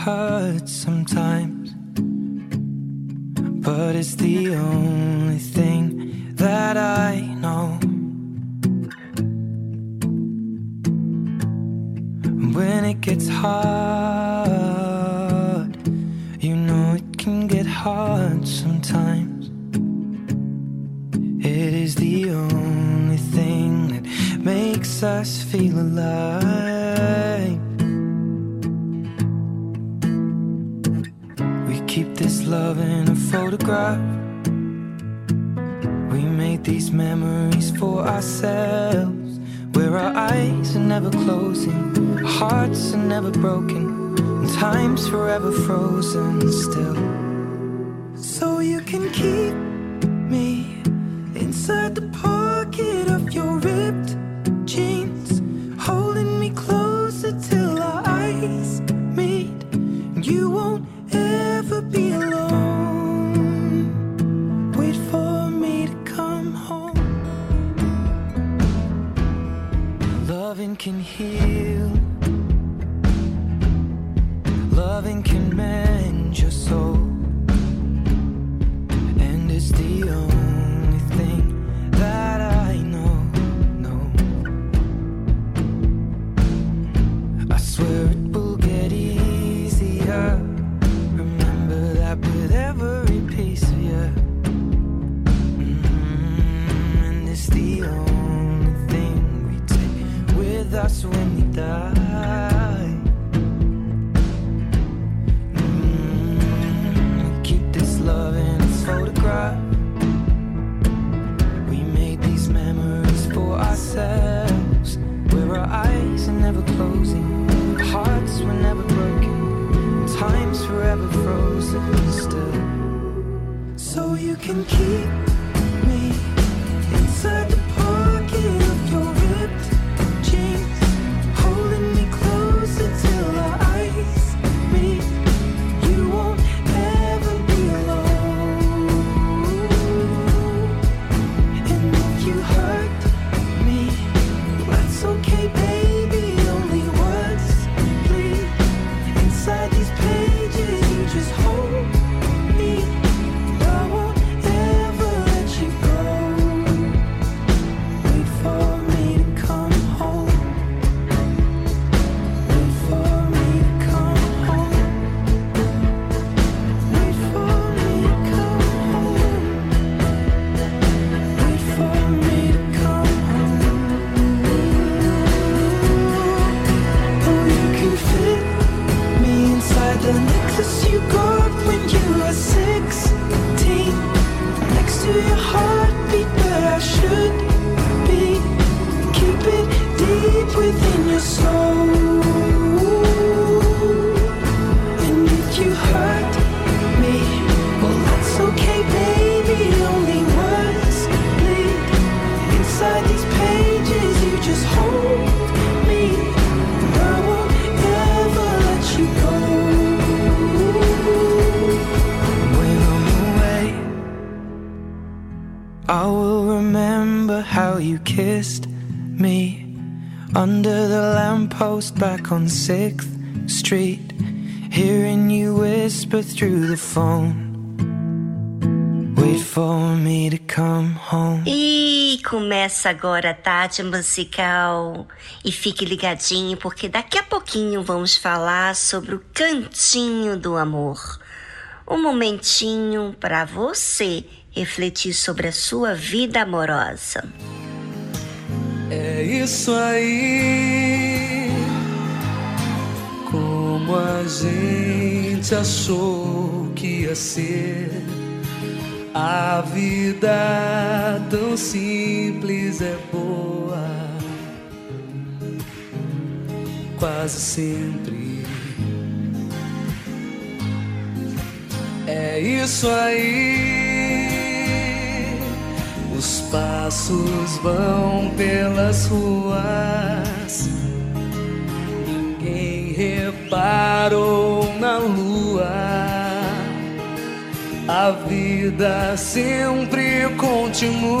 hurts sometimes, but it's the only thing 6th Street, hearing you whisper through the phone. Wait for me to come home. E começa agora a tarde musical. E fique ligadinho porque daqui a pouquinho vamos falar sobre o cantinho do amor. Um momentinho para você refletir sobre a sua vida amorosa. É isso aí como a gente achou que ia ser. A vida tão simples é boa, quase sempre. É isso aí. Os passos vão pelas ruas Ninguém reparou na lua. A vida sempre continua.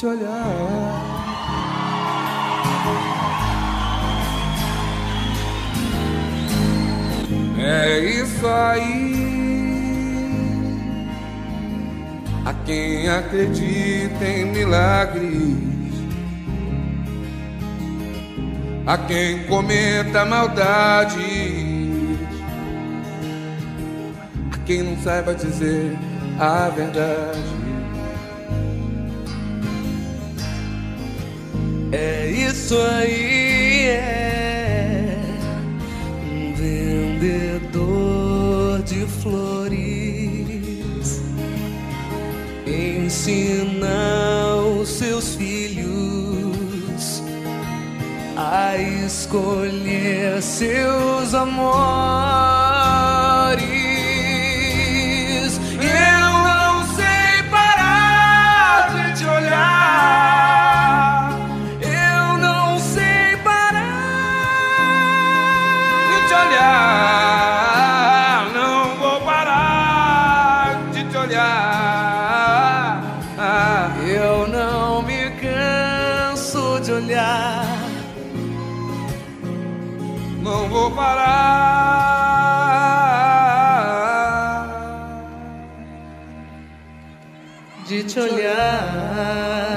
te olhar. É isso aí. A quem acredita em milagres, a quem cometa maldades, a quem não saiba dizer a verdade. É isso aí, é um vendedor de flores. Ensina os seus filhos a escolher seus amores. Te olhar. one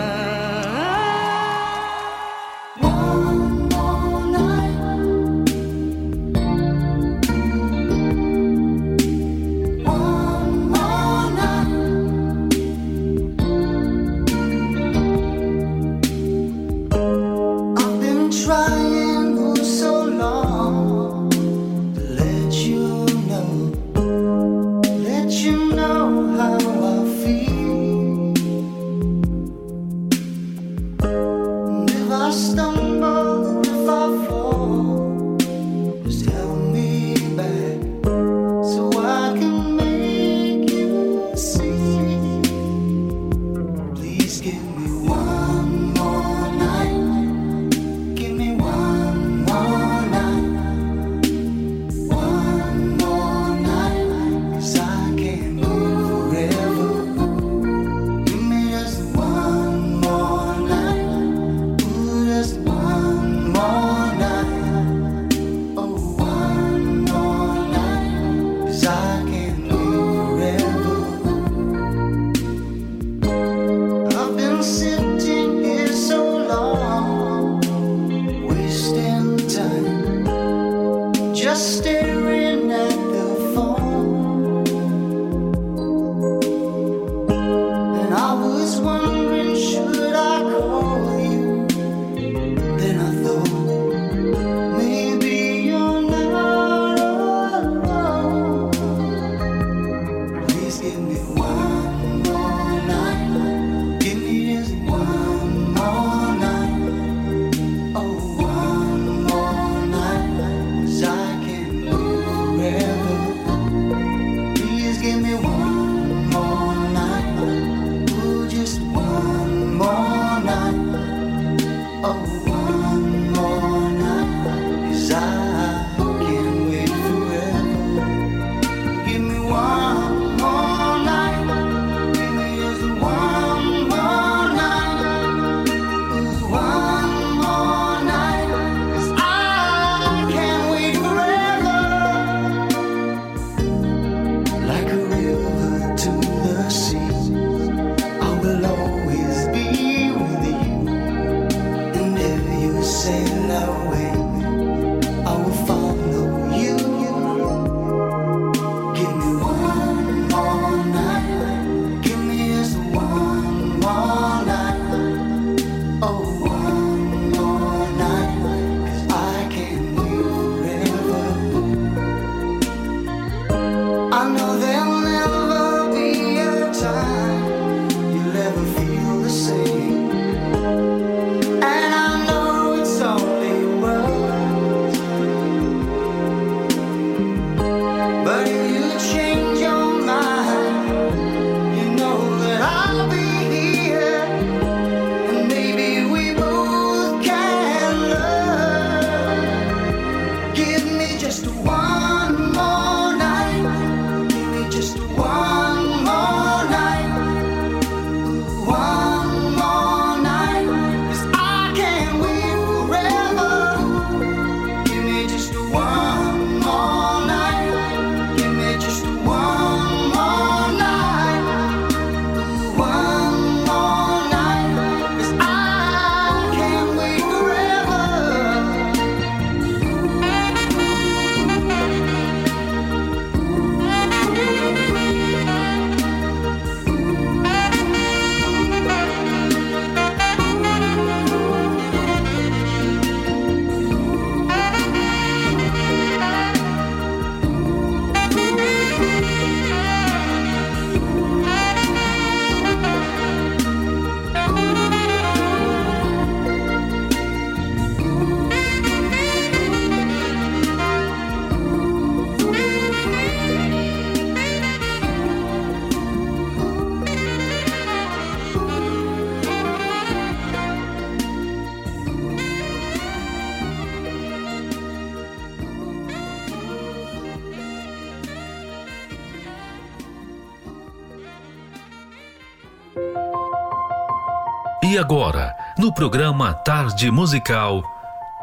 agora, no programa Tarde Musical,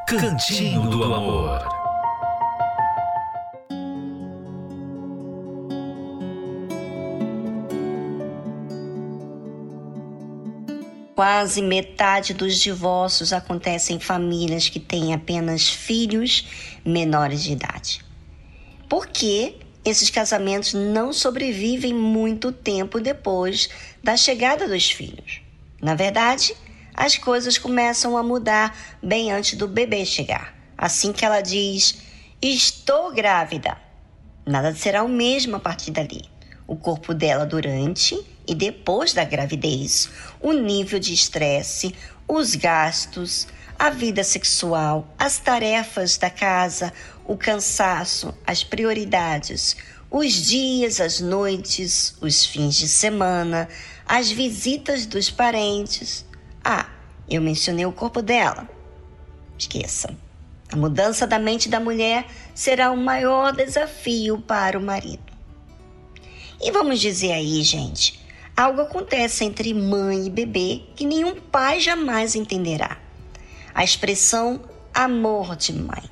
Cantinho do Amor. Quase metade dos divórcios acontecem em famílias que têm apenas filhos menores de idade. Por que esses casamentos não sobrevivem muito tempo depois da chegada dos filhos? Na verdade, as coisas começam a mudar bem antes do bebê chegar. Assim que ela diz: Estou grávida. Nada será o mesmo a partir dali. O corpo dela durante e depois da gravidez, o nível de estresse, os gastos, a vida sexual, as tarefas da casa, o cansaço, as prioridades, os dias, as noites, os fins de semana, as visitas dos parentes. Ah, eu mencionei o corpo dela. Esqueça. A mudança da mente da mulher será o maior desafio para o marido. E vamos dizer aí, gente, algo acontece entre mãe e bebê que nenhum pai jamais entenderá. A expressão amor de mãe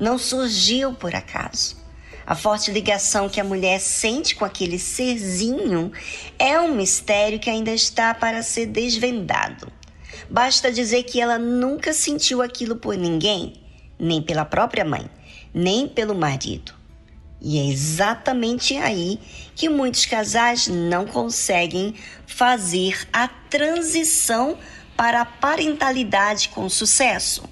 não surgiu por acaso. A forte ligação que a mulher sente com aquele serzinho é um mistério que ainda está para ser desvendado. Basta dizer que ela nunca sentiu aquilo por ninguém, nem pela própria mãe, nem pelo marido. E é exatamente aí que muitos casais não conseguem fazer a transição para a parentalidade com sucesso.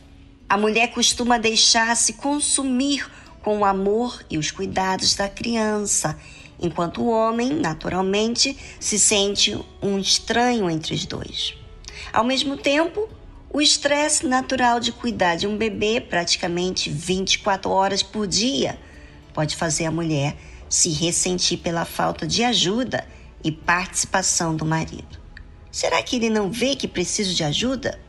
A mulher costuma deixar-se consumir com o amor e os cuidados da criança, enquanto o homem, naturalmente, se sente um estranho entre os dois. Ao mesmo tempo, o estresse natural de cuidar de um bebê praticamente 24 horas por dia pode fazer a mulher se ressentir pela falta de ajuda e participação do marido. Será que ele não vê que precisa de ajuda?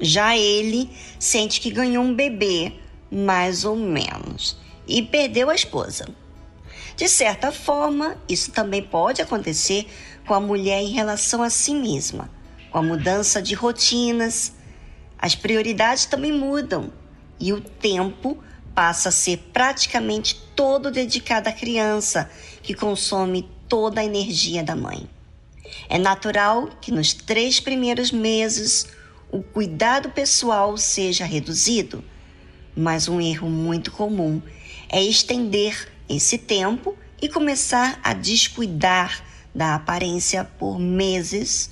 Já ele sente que ganhou um bebê mais ou menos, e perdeu a esposa. De certa forma, isso também pode acontecer com a mulher em relação a si mesma, com a mudança de rotinas. As prioridades também mudam e o tempo passa a ser praticamente todo dedicado à criança, que consome toda a energia da mãe. É natural que nos três primeiros meses o cuidado pessoal seja reduzido mas um erro muito comum é estender esse tempo e começar a descuidar da aparência por meses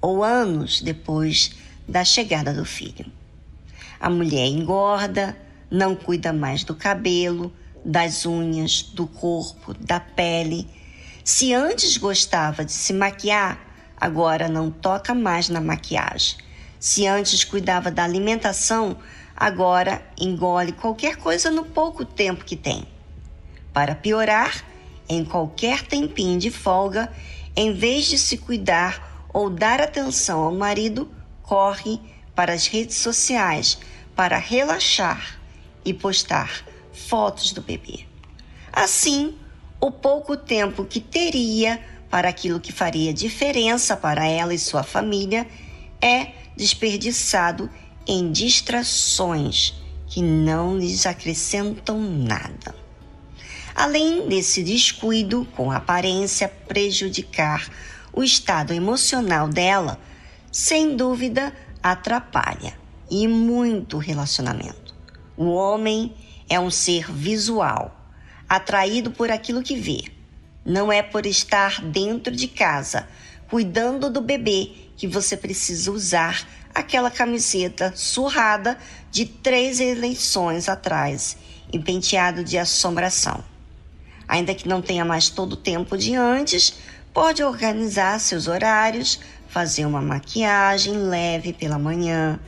ou anos depois da chegada do filho. A mulher engorda, não cuida mais do cabelo, das unhas, do corpo, da pele. Se antes gostava de se maquiar, agora não toca mais na maquiagem. Se antes cuidava da alimentação, agora engole qualquer coisa no pouco tempo que tem. Para piorar, em qualquer tempinho de folga, em vez de se cuidar ou dar atenção ao marido, corre para as redes sociais para relaxar e postar fotos do bebê. Assim, o pouco tempo que teria para aquilo que faria diferença para ela e sua família é desperdiçado em distrações que não lhes acrescentam nada. Além desse descuido com aparência prejudicar o estado emocional dela, sem dúvida atrapalha e muito relacionamento. O homem é um ser visual, atraído por aquilo que vê. Não é por estar dentro de casa, cuidando do bebê, que você precisa usar aquela camiseta surrada de três eleições atrás e penteado de assombração. Ainda que não tenha mais todo o tempo de antes, pode organizar seus horários, fazer uma maquiagem leve pela manhã,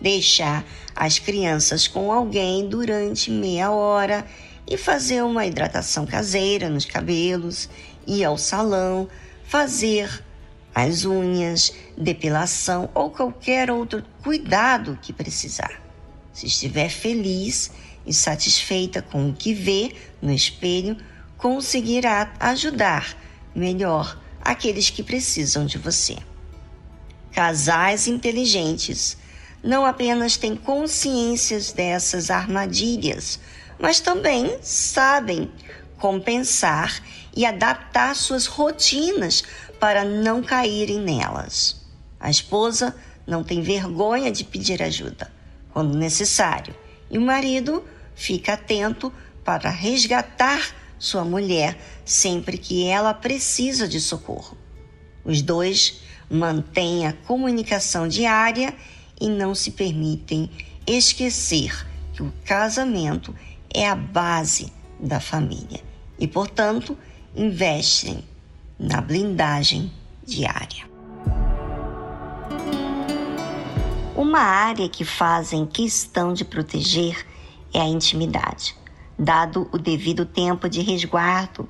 deixar as crianças com alguém durante meia hora e fazer uma hidratação caseira nos cabelos, ir ao salão, fazer as unhas, depilação ou qualquer outro cuidado que precisar. Se estiver feliz e satisfeita com o que vê no espelho, conseguirá ajudar melhor aqueles que precisam de você. Casais inteligentes não apenas têm consciências dessas armadilhas, mas também sabem compensar e adaptar suas rotinas para não caírem nelas. A esposa não tem vergonha de pedir ajuda quando necessário, e o marido fica atento para resgatar sua mulher sempre que ela precisa de socorro. Os dois mantêm a comunicação diária e não se permitem esquecer que o casamento é a base da família e, portanto, investem na blindagem diária. Uma área que fazem questão de proteger é a intimidade, dado o devido tempo de resguardo.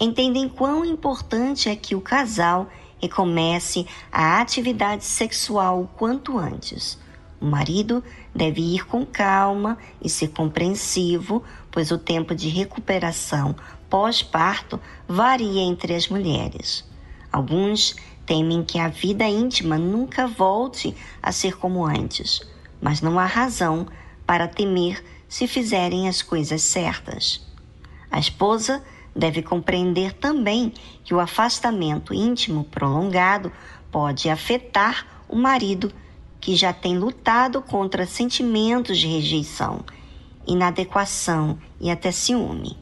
Entendem quão importante é que o casal recomece a atividade sexual o quanto antes. O marido deve ir com calma e ser compreensivo, pois o tempo de recuperação pós-parto varia entre as mulheres. Alguns temem que a vida íntima nunca volte a ser como antes, mas não há razão para temer se fizerem as coisas certas. A esposa deve compreender também que o afastamento íntimo prolongado pode afetar o marido que já tem lutado contra sentimentos de rejeição, inadequação e até ciúme.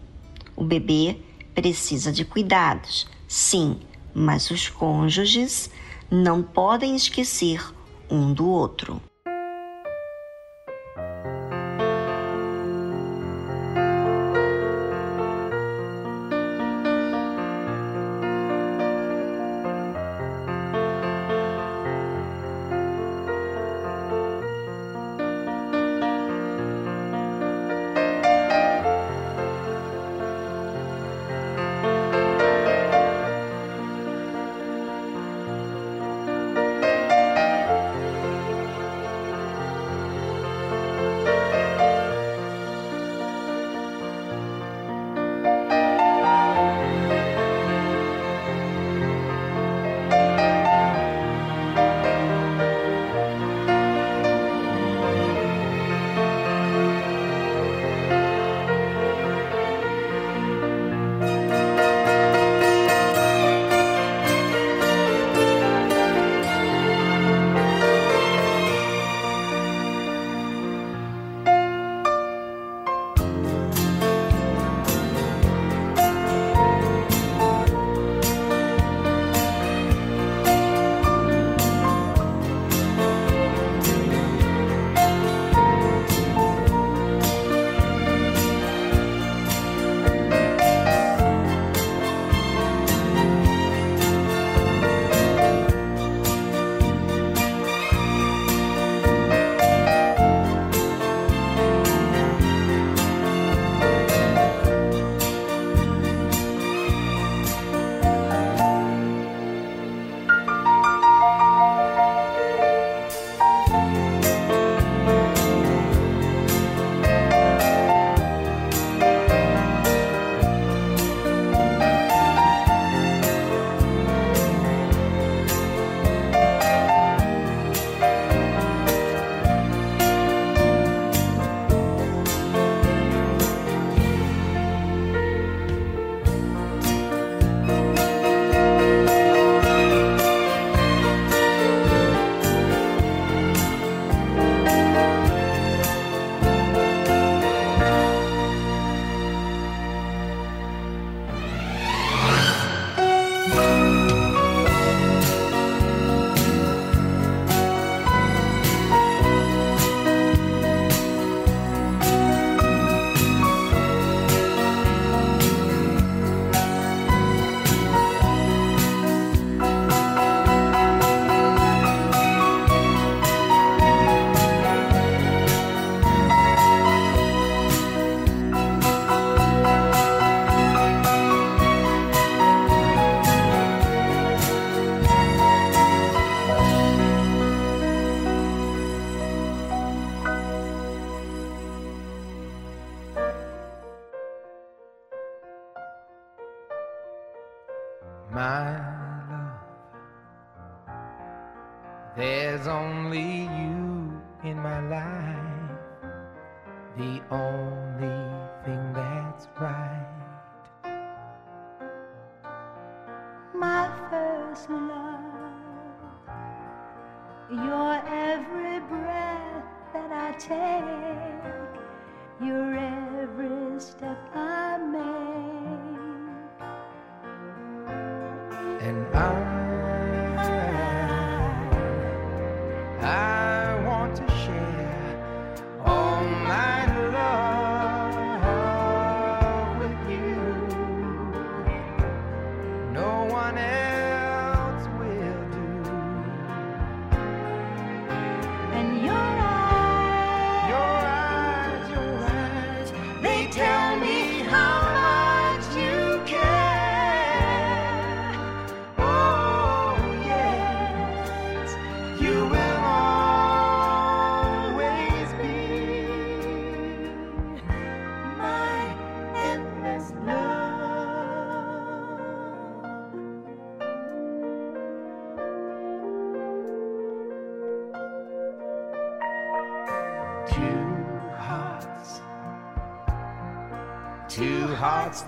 O bebê precisa de cuidados, sim, mas os cônjuges não podem esquecer um do outro.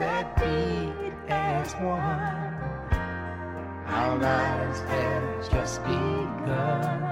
That beat as one. Our lives have just begun.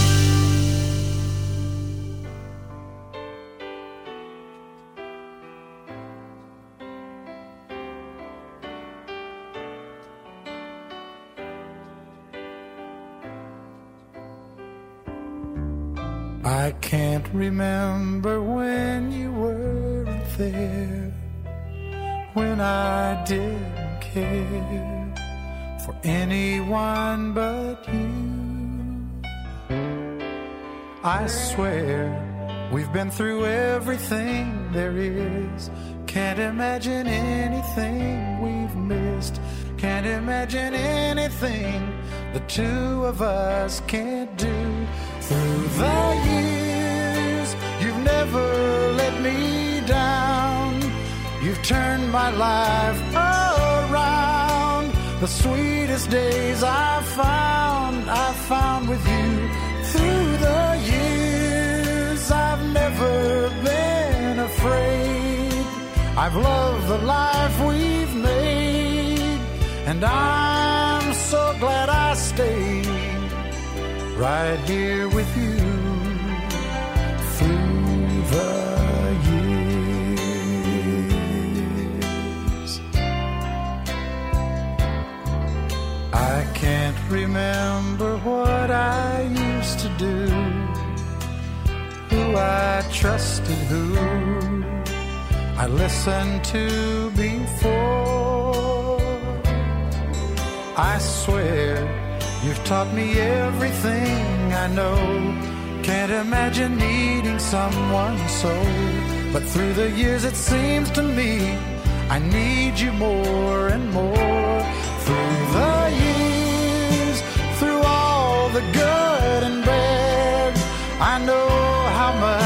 Remember when you weren't there, when I didn't care for anyone but you. I swear we've been through everything there is. Can't imagine anything we've missed. Can't imagine anything the two of us can't do through the years. Never let me down. You've turned my life around. The sweetest days I've found, I've found with you through the years. I've never been afraid. I've loved the life we've made, and I'm so glad I stayed right here with you remember what I used to do, who I trusted, who I listened to before. I swear you've taught me everything I know. Can't imagine needing someone so. But through the years, it seems to me I need you more and more. Through the years, through all the good and bad, I know how much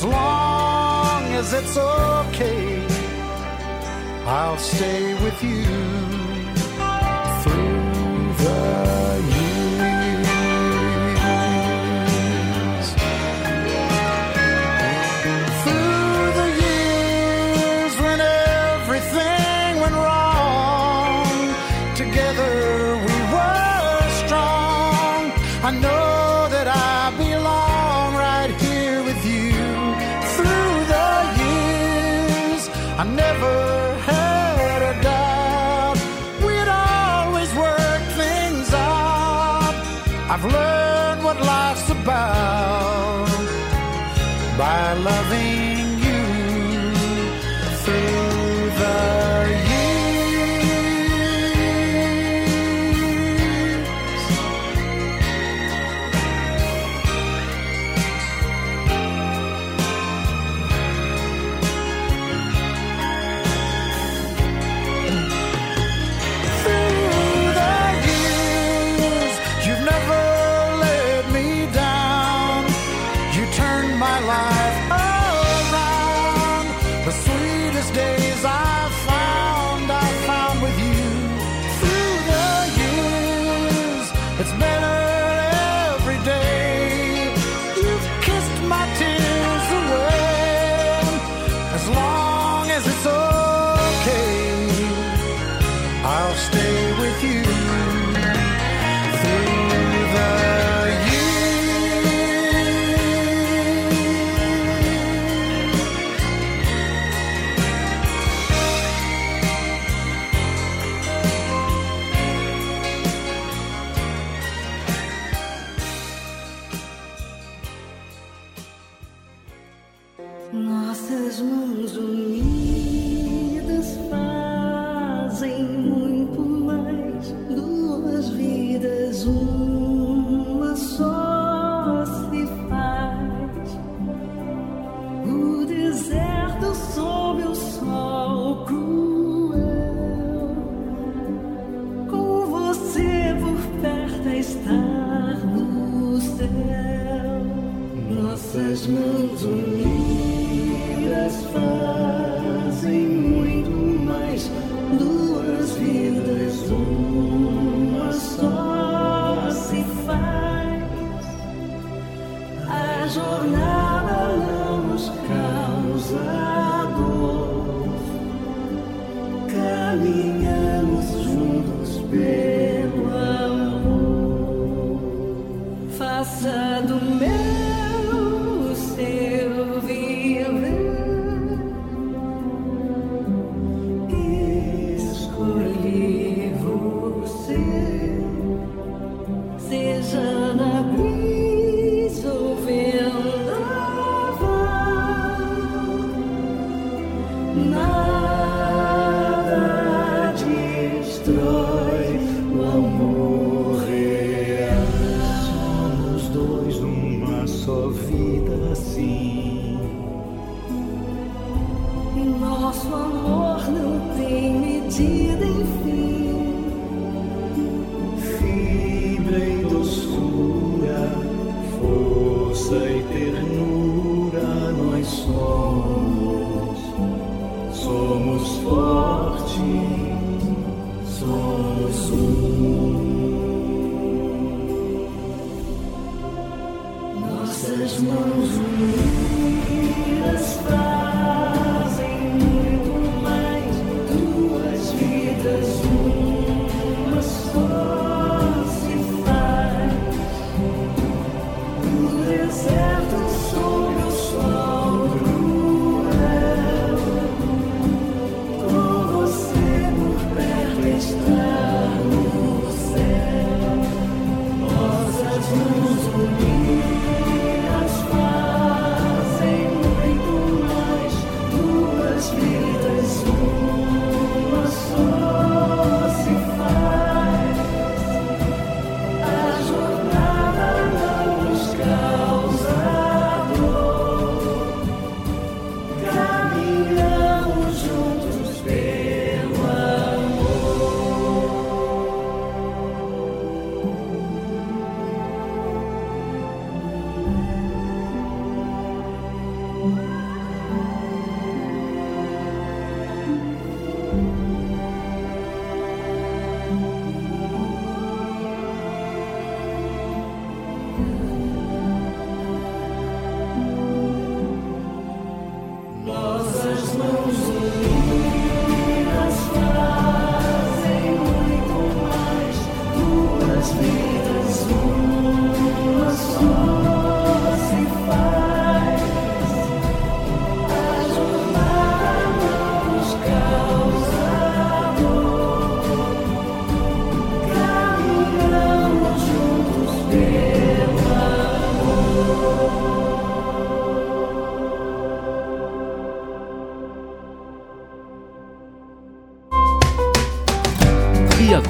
As long as it's okay, I'll stay with you through the learned what life's about by loving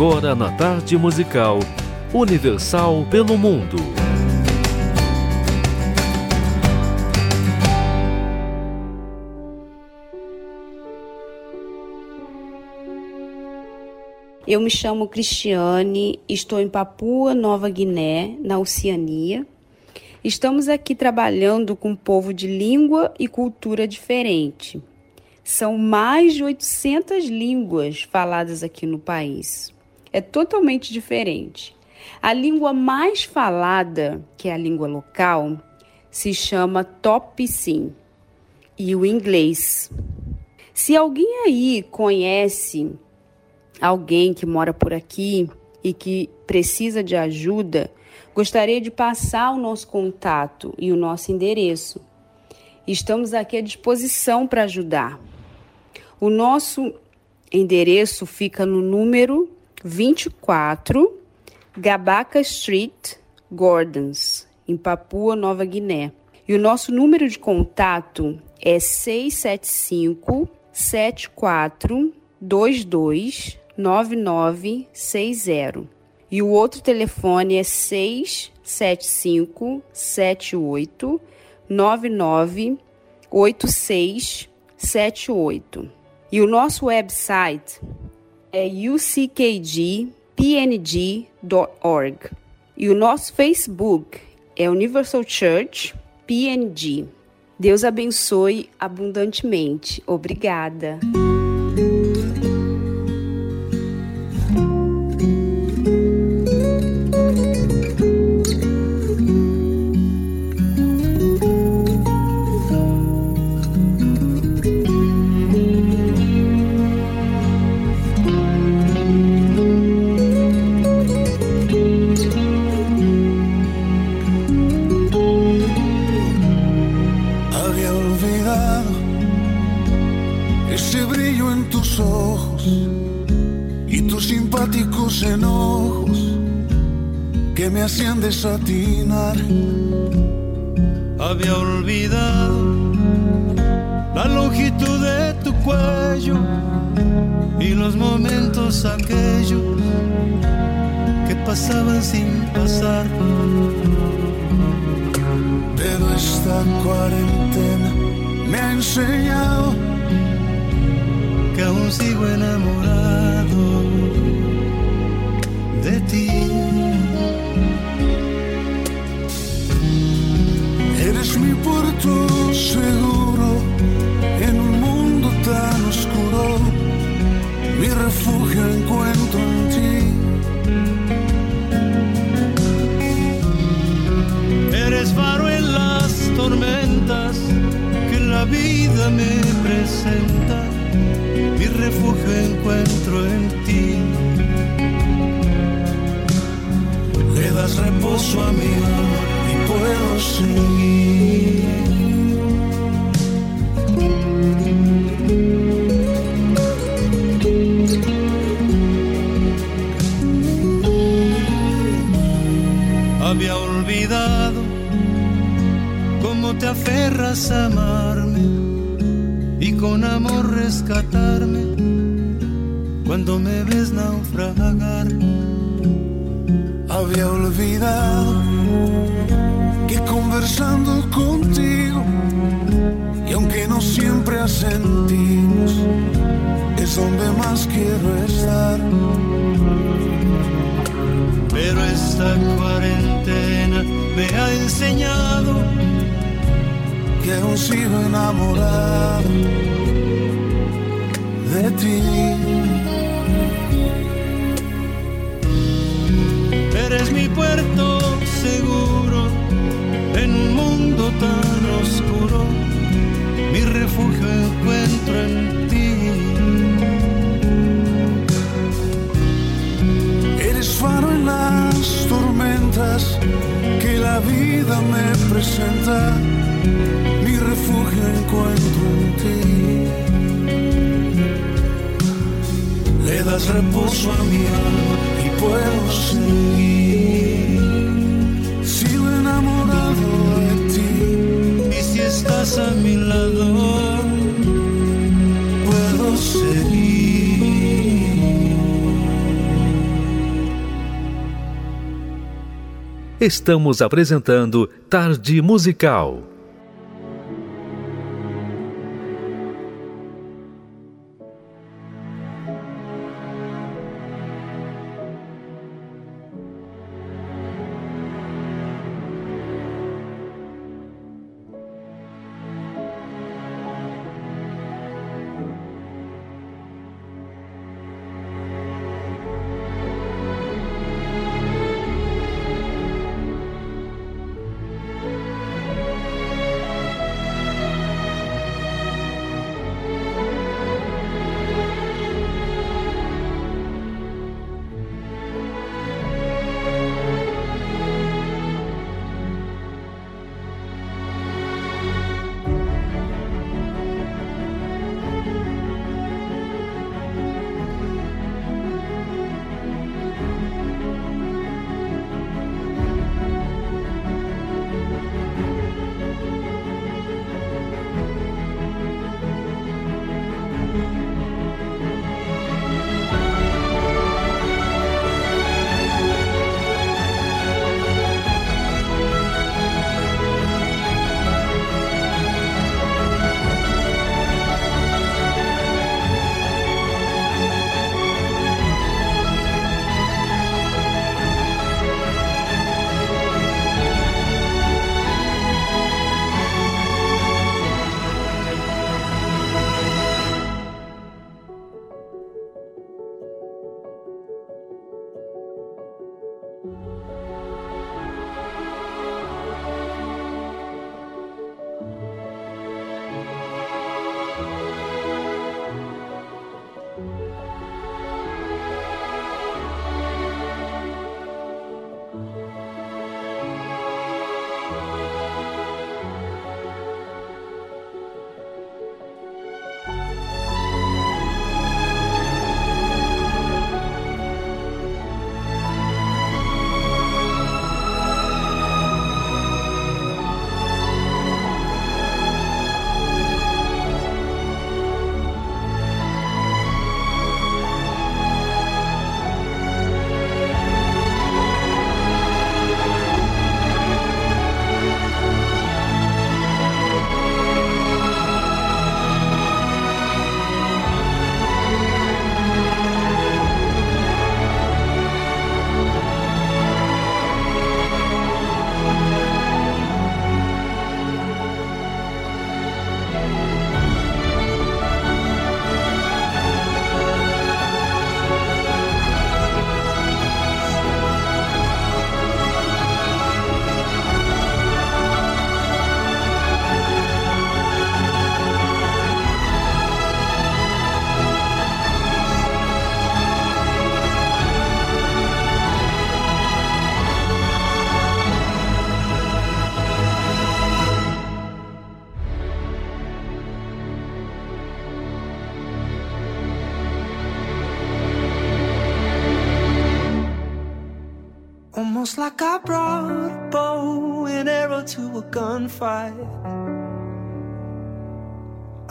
agora na tarde musical Universal pelo Mundo. Eu me chamo Cristiane, estou em Papua Nova Guiné, na Oceania. Estamos aqui trabalhando com um povo de língua e cultura diferente. São mais de 800 línguas faladas aqui no país. É totalmente diferente. A língua mais falada, que é a língua local, se chama Topicim e o inglês. Se alguém aí conhece alguém que mora por aqui e que precisa de ajuda, gostaria de passar o nosso contato e o nosso endereço. Estamos aqui à disposição para ajudar. O nosso endereço fica no número 24, Gabaca Street, Gordons, em Papua Nova Guiné. E o nosso número de contato é 675 74 22 9960. E o outro telefone é 675 78 99 8678. E o nosso website é uckgpng.org. E o nosso Facebook é Universal Church PNG. Deus abençoe abundantemente. Obrigada. Desatinar. Reposo a mi alma y puedo seguir. Había olvidado cómo te aferras a amarme y con amor rescatarme cuando me ves naufragar. Había olvidado que conversando contigo, y aunque no siempre asentimos, es donde más quiero estar. Pero esta cuarentena me ha enseñado que aún sigo enamorado de ti. Eres mi puerto seguro en un mundo tan oscuro. Mi refugio encuentro en ti. Eres faro en las tormentas que la vida me presenta. Mi refugio encuentro en ti. Le das reposo a mi alma y puedo seguir. Estás a mi lado, puedo seguir. Estamos apresentando Tarde Musical.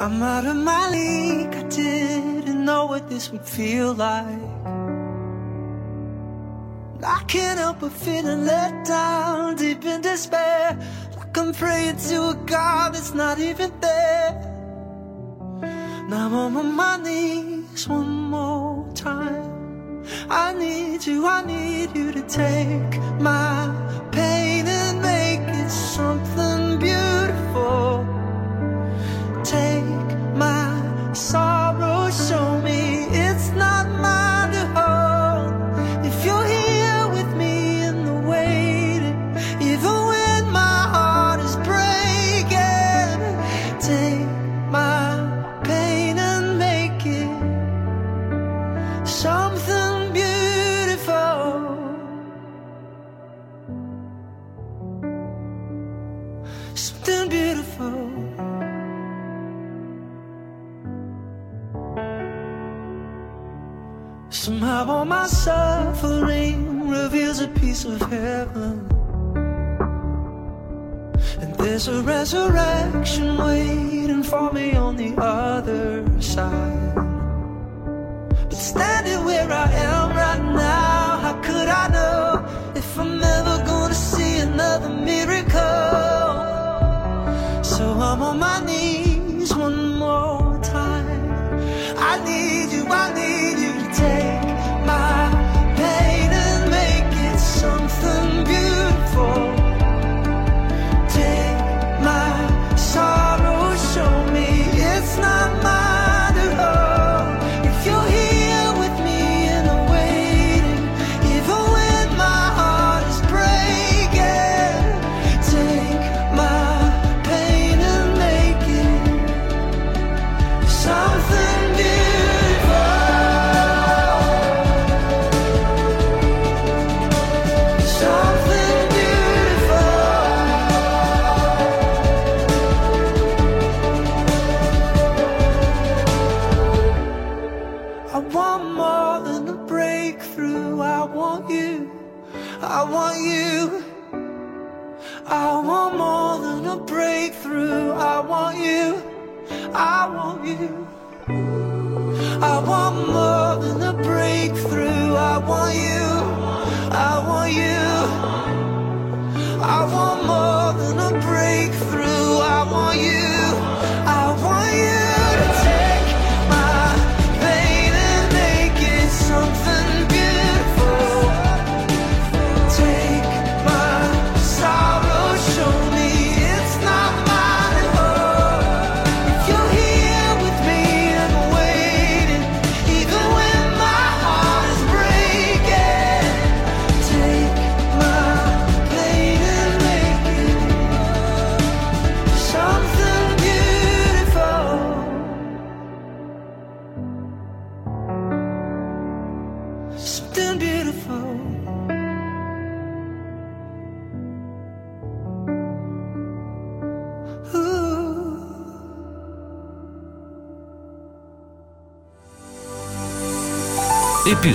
I'm out of my league, I didn't know what this would feel like. I can't help but feeling let down, deep in despair. Like I'm praying to a God that's not even there. Now I'm on my knees one more time. I need you, I need you to take my So I'm on my knees one more time. I need you, I need you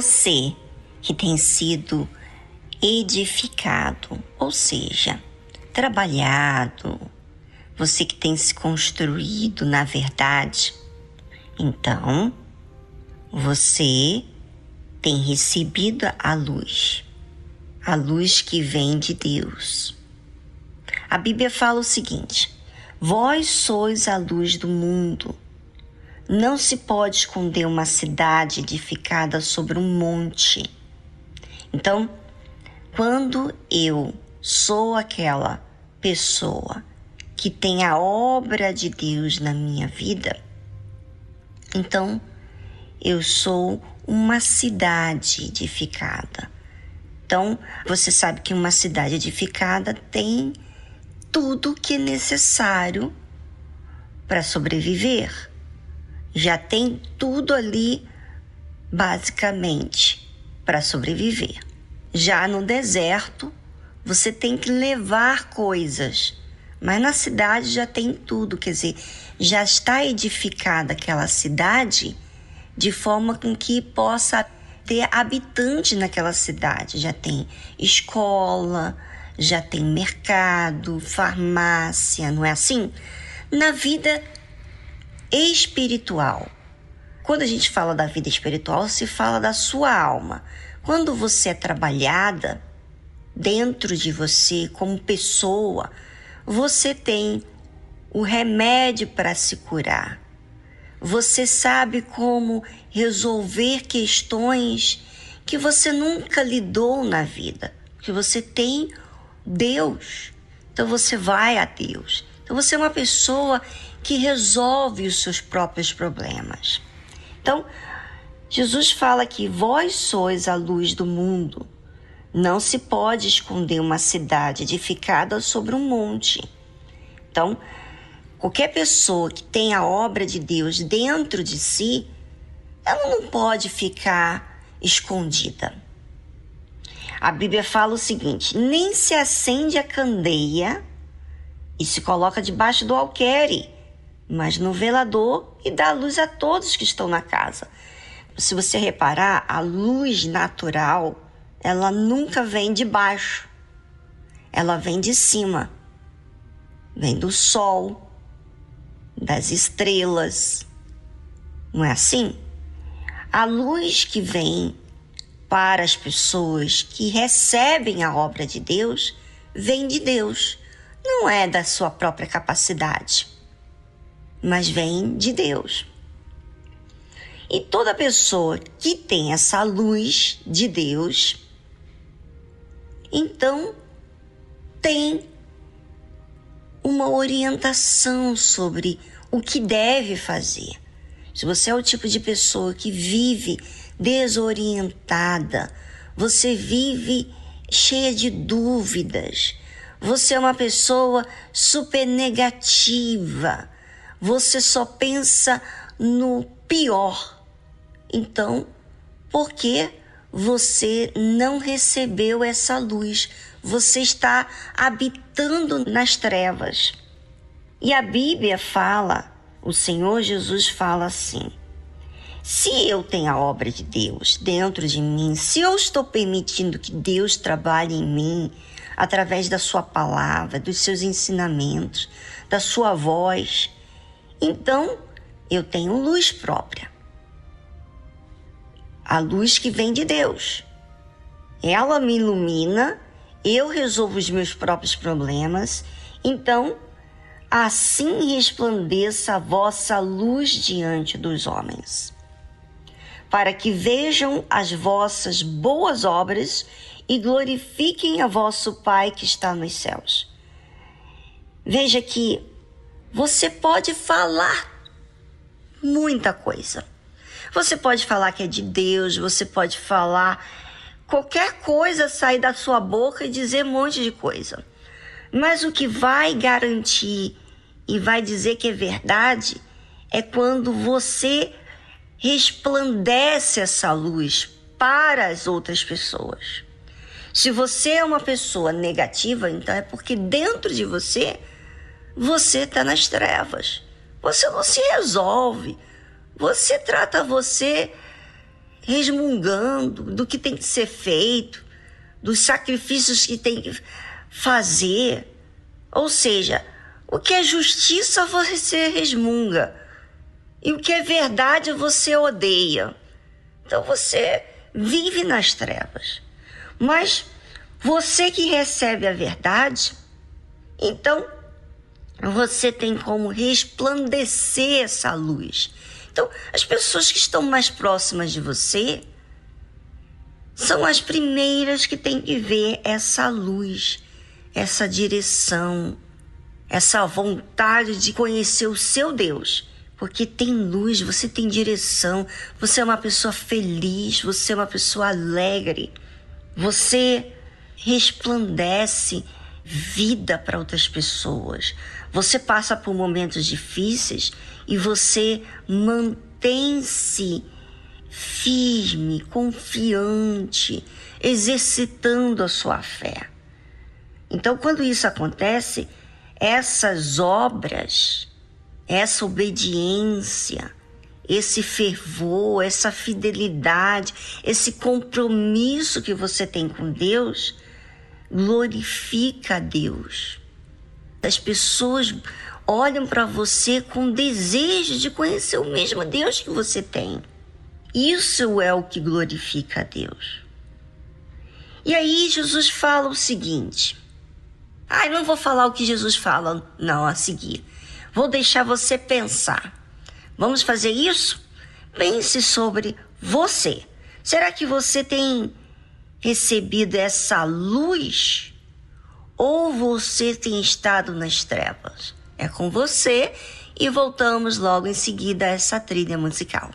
Você que tem sido edificado, ou seja, trabalhado, você que tem se construído na verdade, então você tem recebido a luz, a luz que vem de Deus. A Bíblia fala o seguinte: Vós sois a luz do mundo. Não se pode esconder uma cidade edificada sobre um monte. Então, Quando eu sou aquela pessoa que tem a obra de Deus na minha vida, então eu sou uma cidade edificada. Então, você sabe que uma cidade edificada tem tudo que é necessário para sobreviver. Já tem tudo ali, basicamente, para sobreviver. Já no deserto, você tem que levar coisas, mas na cidade já tem tudo, quer dizer, já está edificada aquela cidade de forma com que possa ter habitante naquela cidade. Já tem escola, já tem mercado, farmácia, não é assim? Na vida espiritual. Quando a gente fala da vida espiritual, se fala da sua alma. Quando você é trabalhada dentro de você como pessoa, você tem o remédio para se curar. Você sabe como resolver questões que você nunca lidou na vida, que você tem Deus. Então você vai a Deus. Então você é uma pessoa que resolve os seus próprios problemas. Então, Jesus fala que vós sois a luz do mundo. Não se pode esconder uma cidade edificada sobre um monte. Então, Qualquer pessoa que tem a obra de Deus dentro de si, ela não pode ficar escondida. A Bíblia fala o seguinte: nem se acende a candeia e se coloca debaixo do alqueire, mas no velador e dá luz a todos que estão na casa. Se você reparar, a luz natural, ela nunca vem de baixo. Ela vem de cima. Vem do sol, das estrelas. Não é assim? A luz que vem para as pessoas que recebem a obra de Deus vem de Deus, não é da sua própria capacidade, mas vem de Deus. E toda pessoa que tem essa luz de Deus, então tem uma orientação sobre o que deve fazer. Se você é o tipo de pessoa que vive desorientada, você vive cheia de dúvidas, você é uma pessoa super negativa, você só pensa no pior. Então, por que você não recebeu essa luz? Você está habitando nas trevas. E a Bíblia fala, o Senhor Jesus fala assim: se eu tenho a obra de Deus dentro de mim, se eu estou permitindo que Deus trabalhe em mim através da Sua palavra, dos seus ensinamentos, da Sua voz, então eu tenho luz própria. A luz que vem de Deus. Ela me ilumina, eu resolvo os meus próprios problemas, então assim resplandeça a vossa luz diante dos homens, para que vejam as vossas boas obras e glorifiquem a vosso Pai que está nos céus. Veja que você pode falar muita coisa. Você pode falar que é de Deus, você pode falar qualquer coisa sair da sua boca e dizer um monte de coisa. Mas o que vai garantir e vai dizer que é verdade é quando você resplandece essa luz para as outras pessoas. Se você é uma pessoa negativa, então é porque dentro de você você está nas trevas. Você não se resolve. Você trata você resmungando do que tem que ser feito, dos sacrifícios que tem que fazer. Ou seja, o que é justiça você resmunga. E o que é verdade você odeia. Então você vive nas trevas. Mas você que recebe a verdade, então você tem como resplandecer essa luz. Então, as pessoas que estão mais próximas de você, são as primeiras que têm que ver essa luz, essa direção, essa vontade de conhecer o seu Deus. Porque tem luz, você tem direção, você é uma pessoa feliz, você é uma pessoa alegre, você resplandece vida para outras pessoas. Você passa por momentos difíceis e você mantém-se firme, confiante, exercitando a sua fé. Então, quando isso acontece, essas obras, essa obediência, esse fervor, essa fidelidade, esse compromisso que você tem com Deus, glorifica a Deus. As pessoas olham para você com desejo de conhecer o mesmo Deus que você tem. Isso é o que glorifica a Deus. E aí Jesus fala o seguinte: Ai, ah, não vou falar o que Jesus fala, não, a seguir. Vou deixar você pensar. Vamos fazer isso? Pense sobre você. Será que você tem recebido essa luz ou você tem estado nas trevas? É com você e voltamos logo em seguida a essa trilha musical.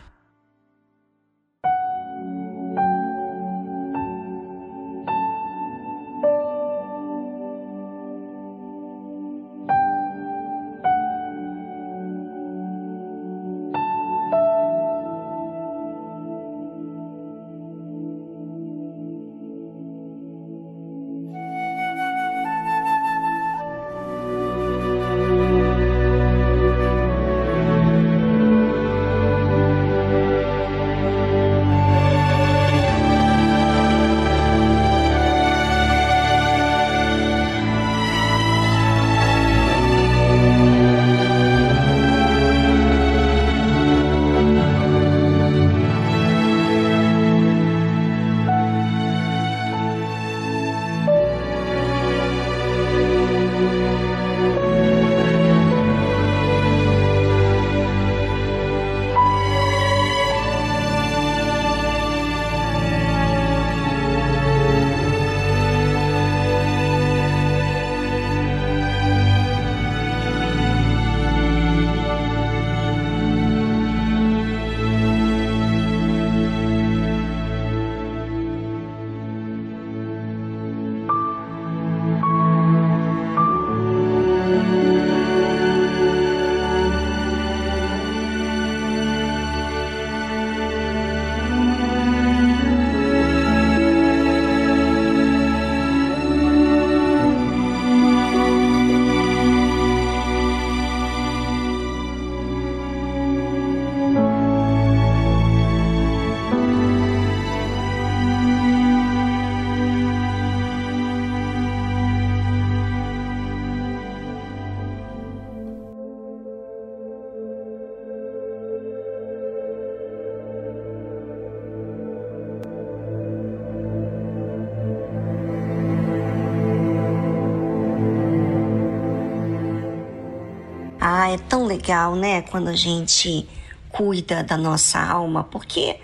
Legal, né, quando a gente cuida da nossa alma, porque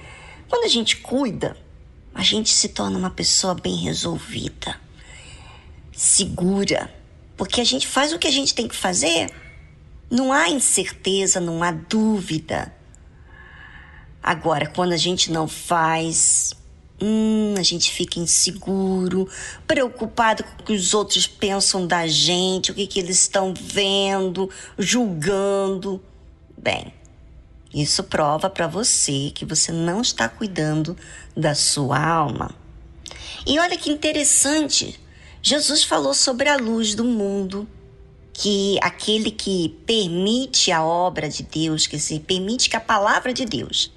quando a gente cuida, a gente se torna uma pessoa bem resolvida, segura, porque a gente faz o que a gente tem que fazer. Não há incerteza, não há dúvida. Agora, quando a gente não faz, Hum, a gente fica inseguro, preocupado com o que os outros pensam da gente, o que, que eles estão vendo, julgando. Bem, isso prova para você que você não está cuidando da sua alma. E olha que interessante, Jesus falou sobre a luz do mundo, que aquele que permite a obra de Deus, que se permite que a palavra de Deus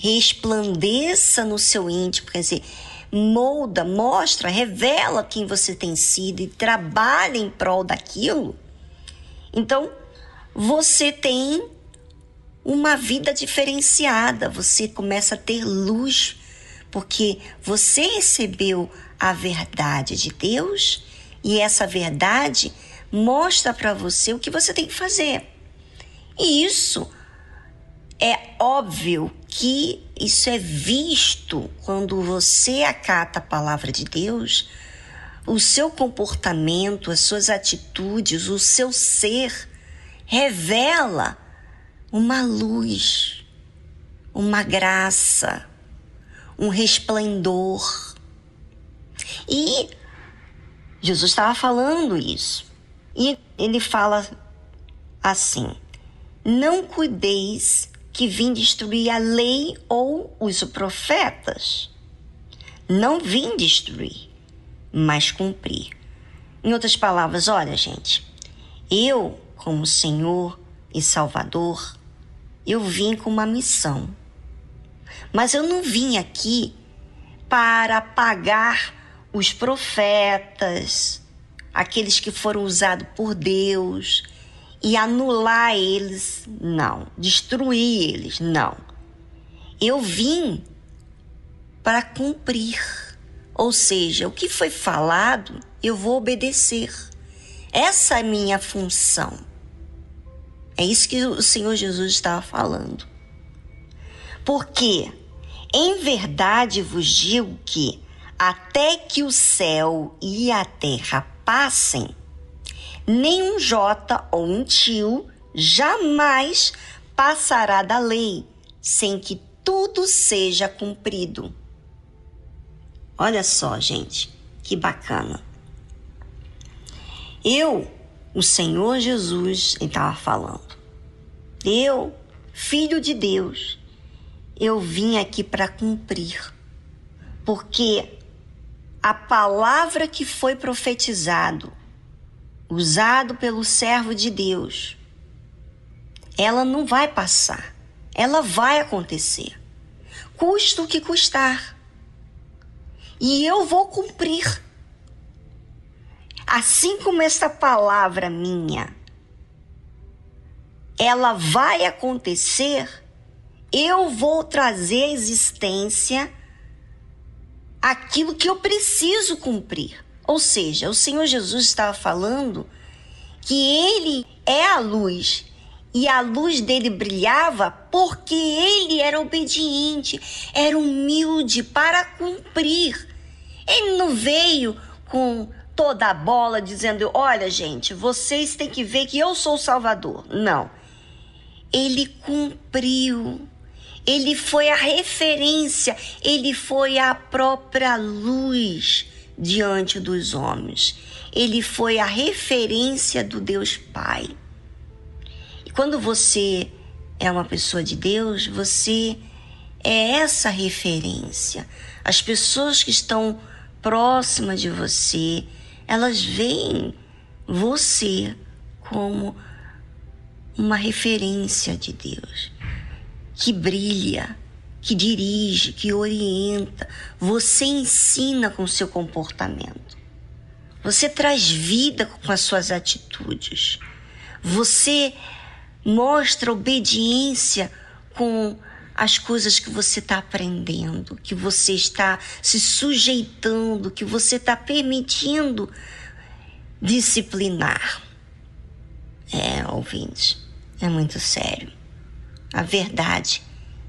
resplandeça no seu íntimo, quer dizer, molda, mostra, revela quem você tem sido e trabalha em prol daquilo, então você tem uma vida diferenciada, você começa a ter luz, porque você recebeu a verdade de Deus e essa verdade mostra para você o que você tem que fazer. E isso é óbvio que isso é visto quando você acata a palavra de Deus, o seu comportamento, as suas atitudes, o seu ser revela uma luz, uma graça, um resplendor. E Jesus estava falando isso. E ele fala assim: Não cuideis que vim destruir a lei ou os profetas. Não vim destruir, mas cumprir. Em outras palavras, olha, gente, eu, como Senhor e Salvador, eu vim com uma missão. Mas eu não vim aqui para apagar os profetas, aqueles que foram usados por Deus, e anular eles, não. Destruir eles, não. Eu vim para cumprir. Ou seja, o que foi falado, eu vou obedecer. Essa é a minha função. É isso que o Senhor Jesus estava falando. Porque, em verdade vos digo que, até que o céu e a terra passem, nem um jota ou um tio jamais passará da lei sem que tudo seja cumprido. Olha só, gente, que bacana. Eu, o Senhor Jesus, estava falando. Eu, filho de Deus, eu vim aqui para cumprir. Porque a palavra que foi profetizado usado pelo servo de Deus, ela não vai passar, ela vai acontecer, custa o que custar. E eu vou cumprir. Assim como essa palavra minha, ela vai acontecer, eu vou trazer à existência aquilo que eu preciso cumprir. Ou seja, o Senhor Jesus estava falando que ele é a luz e a luz dele brilhava porque ele era obediente, era humilde para cumprir. Ele não veio com toda a bola dizendo: Olha, gente, vocês têm que ver que eu sou o Salvador. Não. Ele cumpriu. Ele foi a referência, ele foi a própria luz diante dos homens. Ele foi a referência do Deus Pai. E quando você é uma pessoa de Deus, você é essa referência. As pessoas que estão próximas de você, elas veem você como uma referência de Deus que brilha, que dirige, que orienta, você ensina com seu comportamento. Você traz vida com as suas atitudes. Você mostra obediência com as coisas que você está aprendendo, que você está se sujeitando, que você está permitindo disciplinar. É, ouvintes, é muito sério. A verdade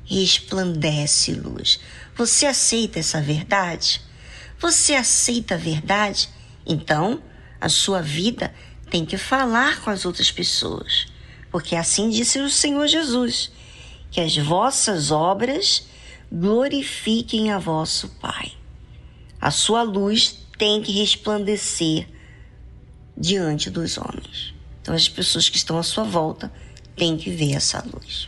resplandece luz. Você aceita essa verdade? Você aceita a verdade? Então, a sua vida tem que falar com as outras pessoas, porque assim disse o Senhor Jesus: que as vossas obras glorifiquem a vosso Pai. A sua luz tem que resplandecer diante dos homens. Então, as pessoas que estão à sua volta têm que ver essa luz.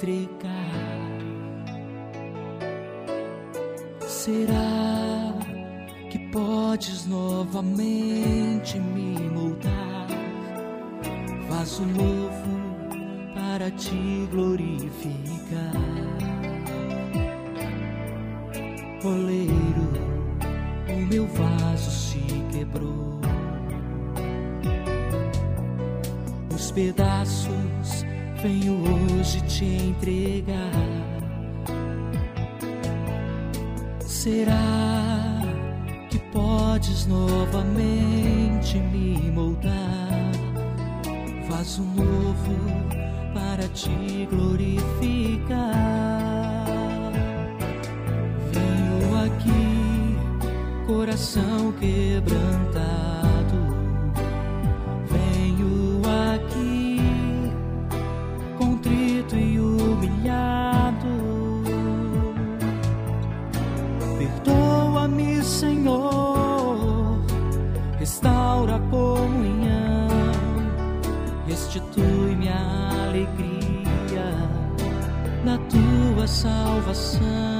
Entregar. Será que podes novamente me moldar? Vaso novo para te glorificar. Oleiro, o meu vaso se quebrou. Os pedaços venho hoje te entregar. Será que podes novamente me moldar? Vaso novo para te glorificar. Venho aqui, coração quebrantado. Salvação.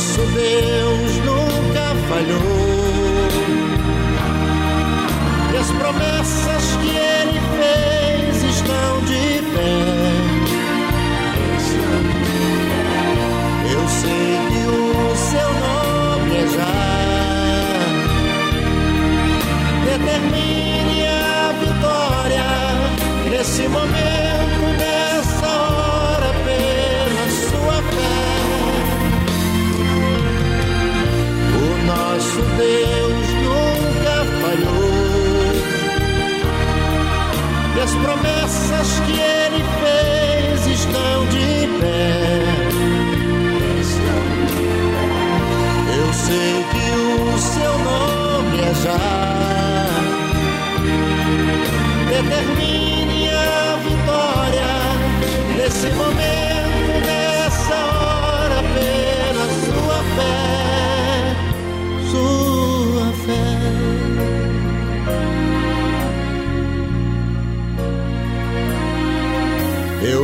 Nosso Deus nunca falhou. E as promessas que ele Deus nunca falhou. E as promessas que ele fez estão de pé. Eu sei que o seu nome é já. Determine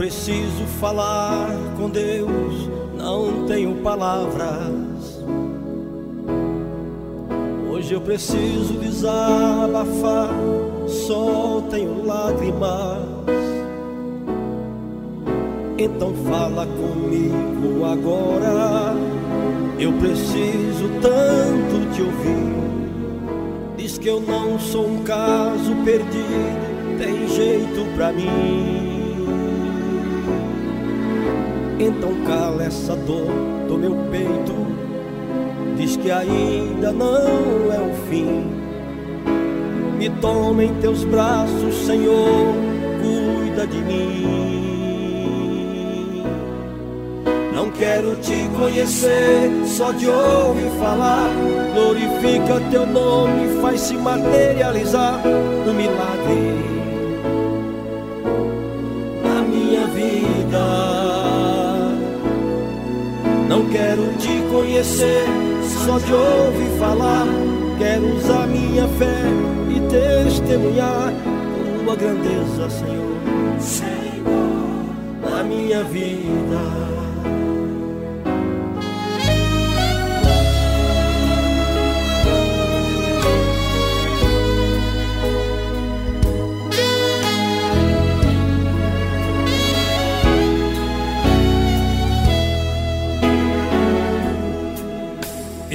preciso falar com Deus, não tenho palavras. Hoje eu preciso desabafar, só tenho lágrimas. Então fala comigo agora. Eu preciso tanto te ouvir. Diz que eu não sou um caso perdido, tem jeito pra mim. Então cala essa dor do meu peito. Diz que ainda não é o fim. Me toma em teus braços, Senhor, cuida de mim. Não quero te conhecer, só de ouvir falar. Glorifica teu nome, faz se materializar no milagre conhecer, só de ouvir falar. Quero usar minha fé e testemunhar tua grandeza, Senhor. Senhor, na minha vida.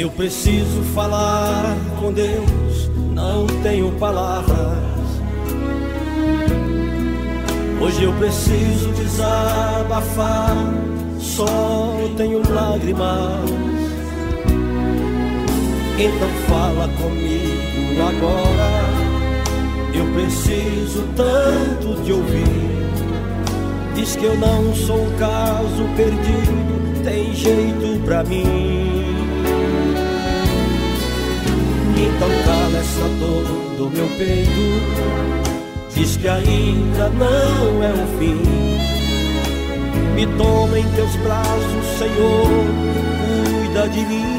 Eu preciso falar com Deus, não tenho palavras. Hoje eu preciso desabafar, só tenho lágrimas. Então fala comigo agora. Eu preciso tanto te ouvir. Diz que eu não sou um caso perdido, tem jeito pra mim. Então cala essa dor do meu peito. Diz que ainda não é o fim. Me toma em teus braços, Senhor Cuida de mim.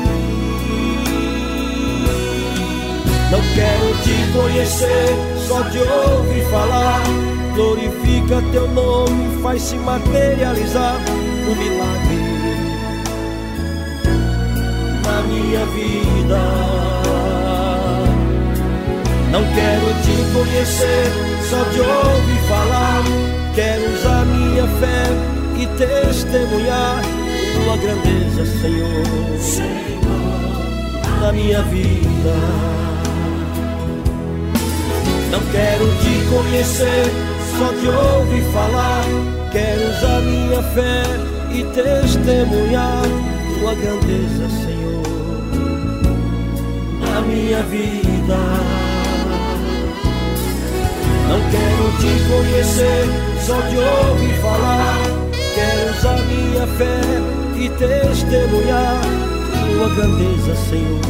Não quero te conhecer Só te ouvir falar. Glorifica teu nome Faz se materializar o milagre Na minha vida não quero te conhecer, só te ouvir falar. Quero usar minha fé e testemunhar tua grandeza, Senhor, Senhor, na minha vida. Não quero te conhecer, só te ouvir falar. Quero usar minha fé e testemunhar tua grandeza, Senhor, na minha vida. Não quero te conhecer, só te ouvir falar. Quero usar minha fé e testemunhar tua grandeza, Senhor,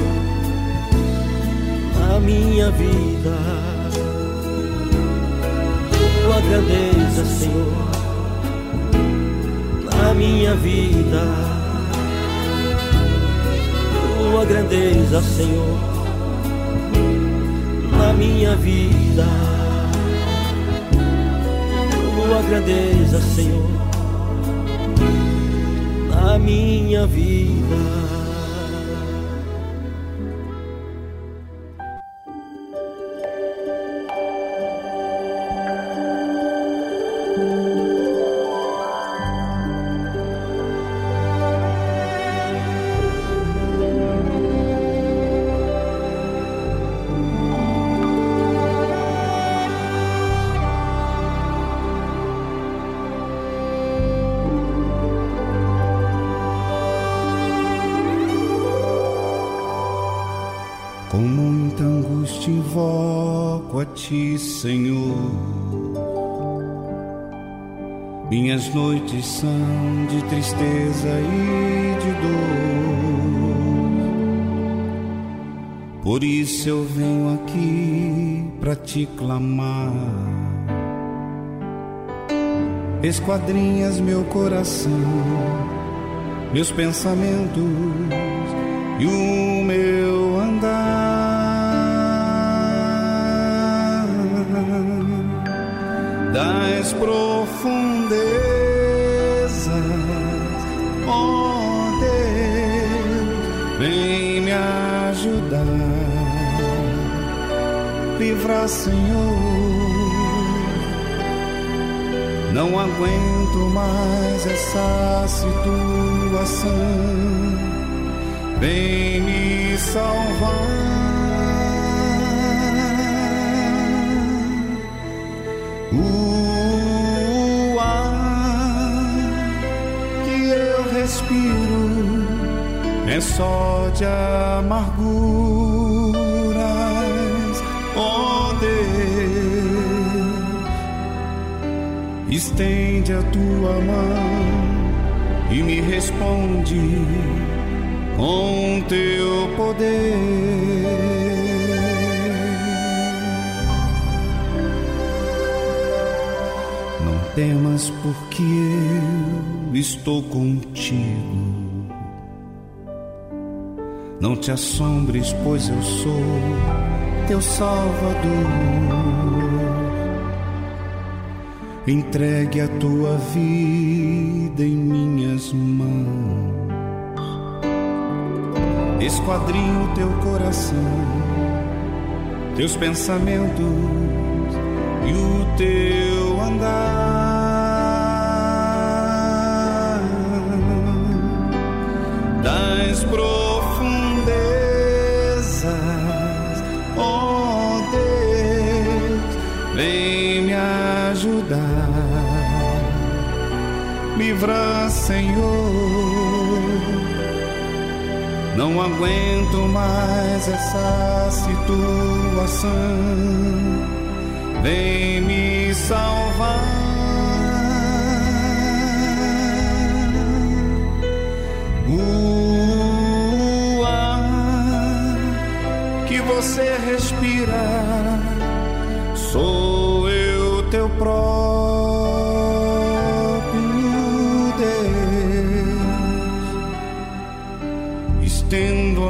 na minha vida. Tua grandeza, Senhor, na minha vida. Tua grandeza, Senhor, na minha vida tua grandeza, Senhor, na minha vida. São de tristeza e de dor. Por isso eu venho aqui para te clamar. Esquadrinhas meu coração, meus pensamentos e o meu andar. das profundezas, livrar, Senhor. Não aguento mais essa situação, vem me salvar. O ar que eu respiro é só de amarguras. Estende a tua mão e me responde com teu poder. temas, porque eu estou contigo. Não te assombres, pois eu sou teu Salvador. Entregue a tua vida em minhas mãos. Esquadrinho teu coração, teus pensamentos e o teu andar das profundezas, oh Deus, vem me ajudar, livra, Senhor. Não aguento mais essa situação. Vem me salvar. O ar que você respira, sou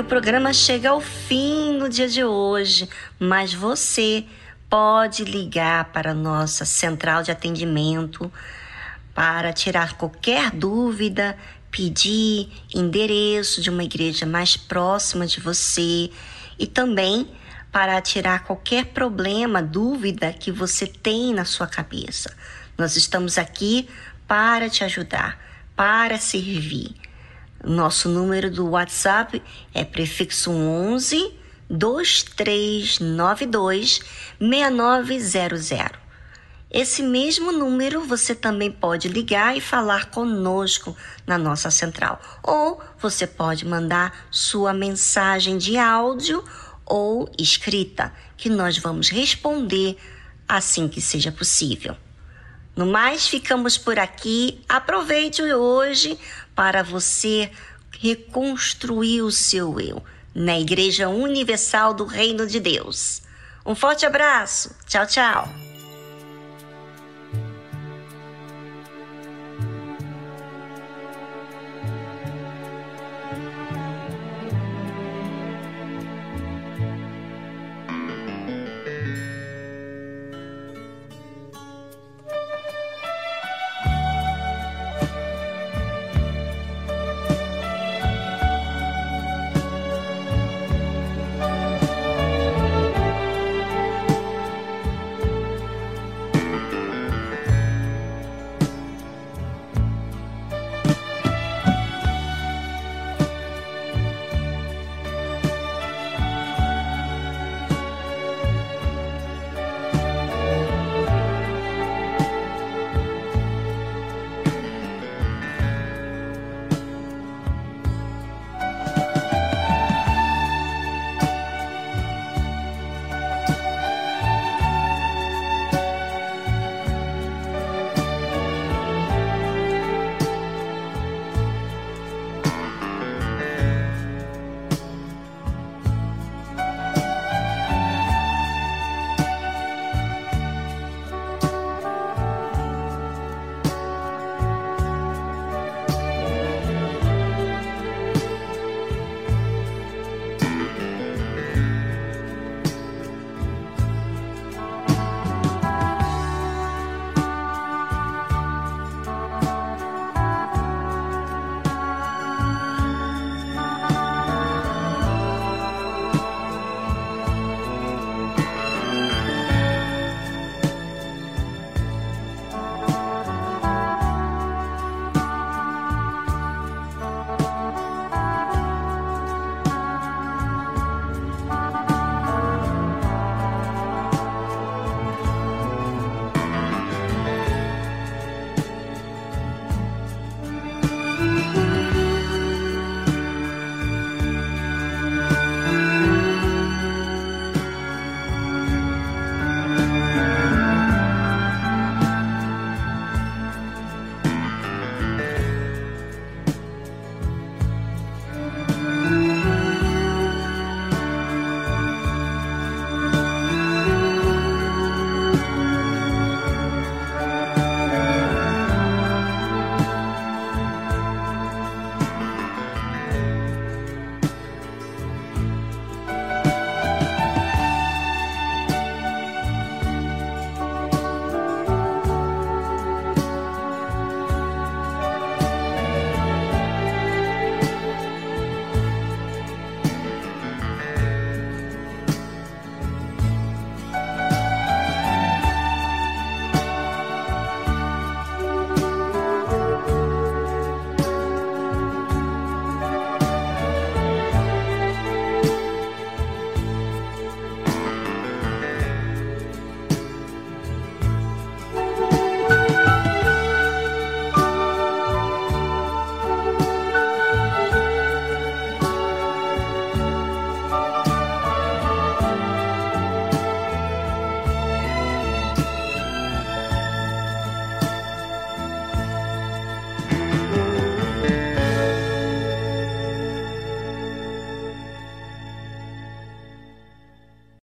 O programa chega ao fim no dia de hoje, mas você pode ligar para a nossa central de atendimento para tirar qualquer dúvida, pedir endereço de uma igreja mais próxima de você e também para tirar qualquer problema, dúvida que você tem na sua cabeça. Nós estamos aqui para te ajudar, para servir. Nosso número do WhatsApp é prefixo 11 2392 6900. Esse mesmo número você também pode ligar e falar conosco na nossa central. Ou você pode mandar sua mensagem de áudio ou escrita, que nós vamos responder assim que seja possível. No mais, ficamos por aqui. Aproveite hoje para você reconstruir o seu eu na Igreja Universal do Reino de Deus. Um forte abraço. Tchau, tchau.